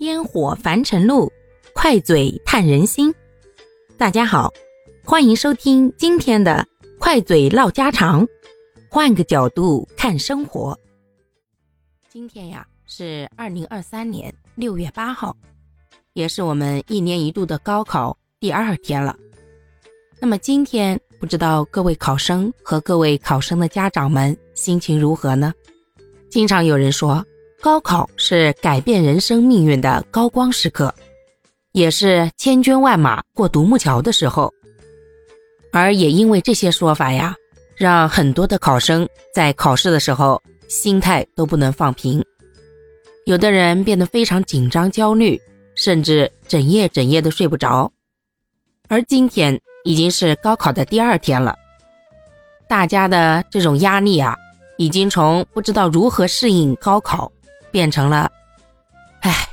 烟火凡尘路，快嘴探人心。大家好，欢迎收听今天的快嘴唠家常，换个角度看生活。今天呀是二零二三年六月八号，也是我们一年一度的高考第二天了。那么今天不知道各位考生和各位考生的家长们心情如何呢？经常有人说。高考是改变人生命运的高光时刻，也是千军万马过独木桥的时候。而也因为这些说法呀，让很多的考生在考试的时候心态都不能放平，有的人变得非常紧张焦虑，甚至整夜整夜的睡不着。而今天已经是高考的第二天了，大家的这种压力啊，已经从不知道如何适应高考。变成了，哎，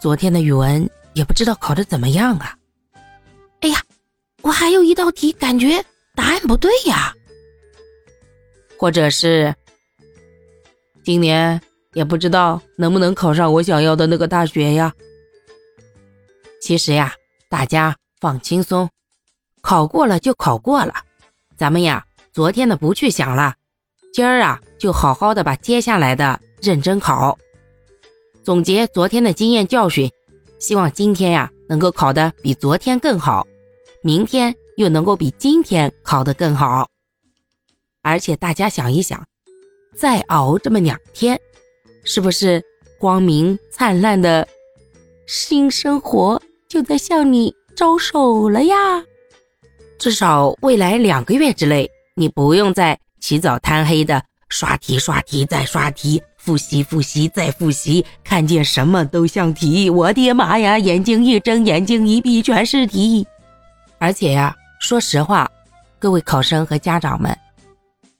昨天的语文也不知道考的怎么样啊！哎呀，我还有一道题感觉答案不对呀，或者是今年也不知道能不能考上我想要的那个大学呀。其实呀，大家放轻松，考过了就考过了，咱们呀，昨天的不去想了，今儿啊，就好好的把接下来的。认真考，总结昨天的经验教训，希望今天呀能够考得比昨天更好，明天又能够比今天考得更好。而且大家想一想，再熬这么两天，是不是光明灿烂的新生活就在向你招手了呀？至少未来两个月之内，你不用再起早贪黑的刷题、刷题再刷题。复习复习再复习，看见什么都像题。我的妈呀，眼睛一睁，眼睛一闭，全是题。而且呀，说实话，各位考生和家长们，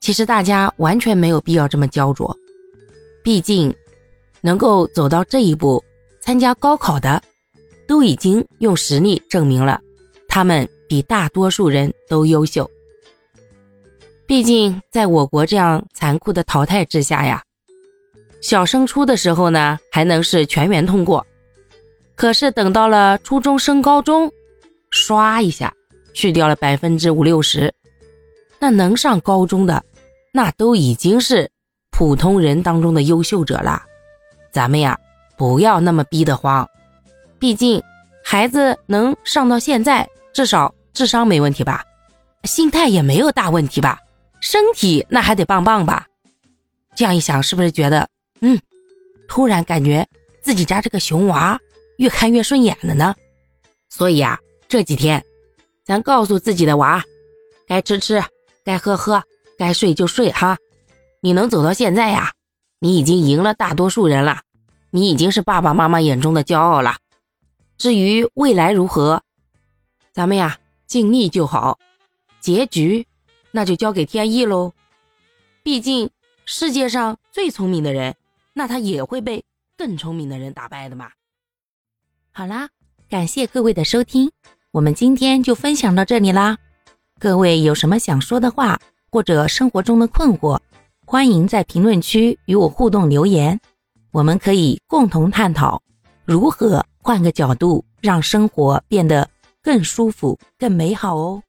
其实大家完全没有必要这么焦灼。毕竟，能够走到这一步，参加高考的，都已经用实力证明了，他们比大多数人都优秀。毕竟，在我国这样残酷的淘汰之下呀。小升初的时候呢，还能是全员通过，可是等到了初中升高中，唰一下去掉了百分之五六十，那能上高中的，那都已经是普通人当中的优秀者了。咱们呀，不要那么逼得慌，毕竟孩子能上到现在，至少智商没问题吧，心态也没有大问题吧，身体那还得棒棒吧。这样一想，是不是觉得？嗯，突然感觉自己家这个熊娃越看越顺眼了呢，所以啊，这几天咱告诉自己的娃，该吃吃，该喝喝，该睡就睡哈。你能走到现在呀，你已经赢了大多数人了，你已经是爸爸妈妈眼中的骄傲了。至于未来如何，咱们呀尽力就好，结局那就交给天意喽。毕竟世界上最聪明的人。那他也会被更聪明的人打败的嘛。好啦，感谢各位的收听，我们今天就分享到这里啦。各位有什么想说的话，或者生活中的困惑，欢迎在评论区与我互动留言，我们可以共同探讨如何换个角度让生活变得更舒服、更美好哦。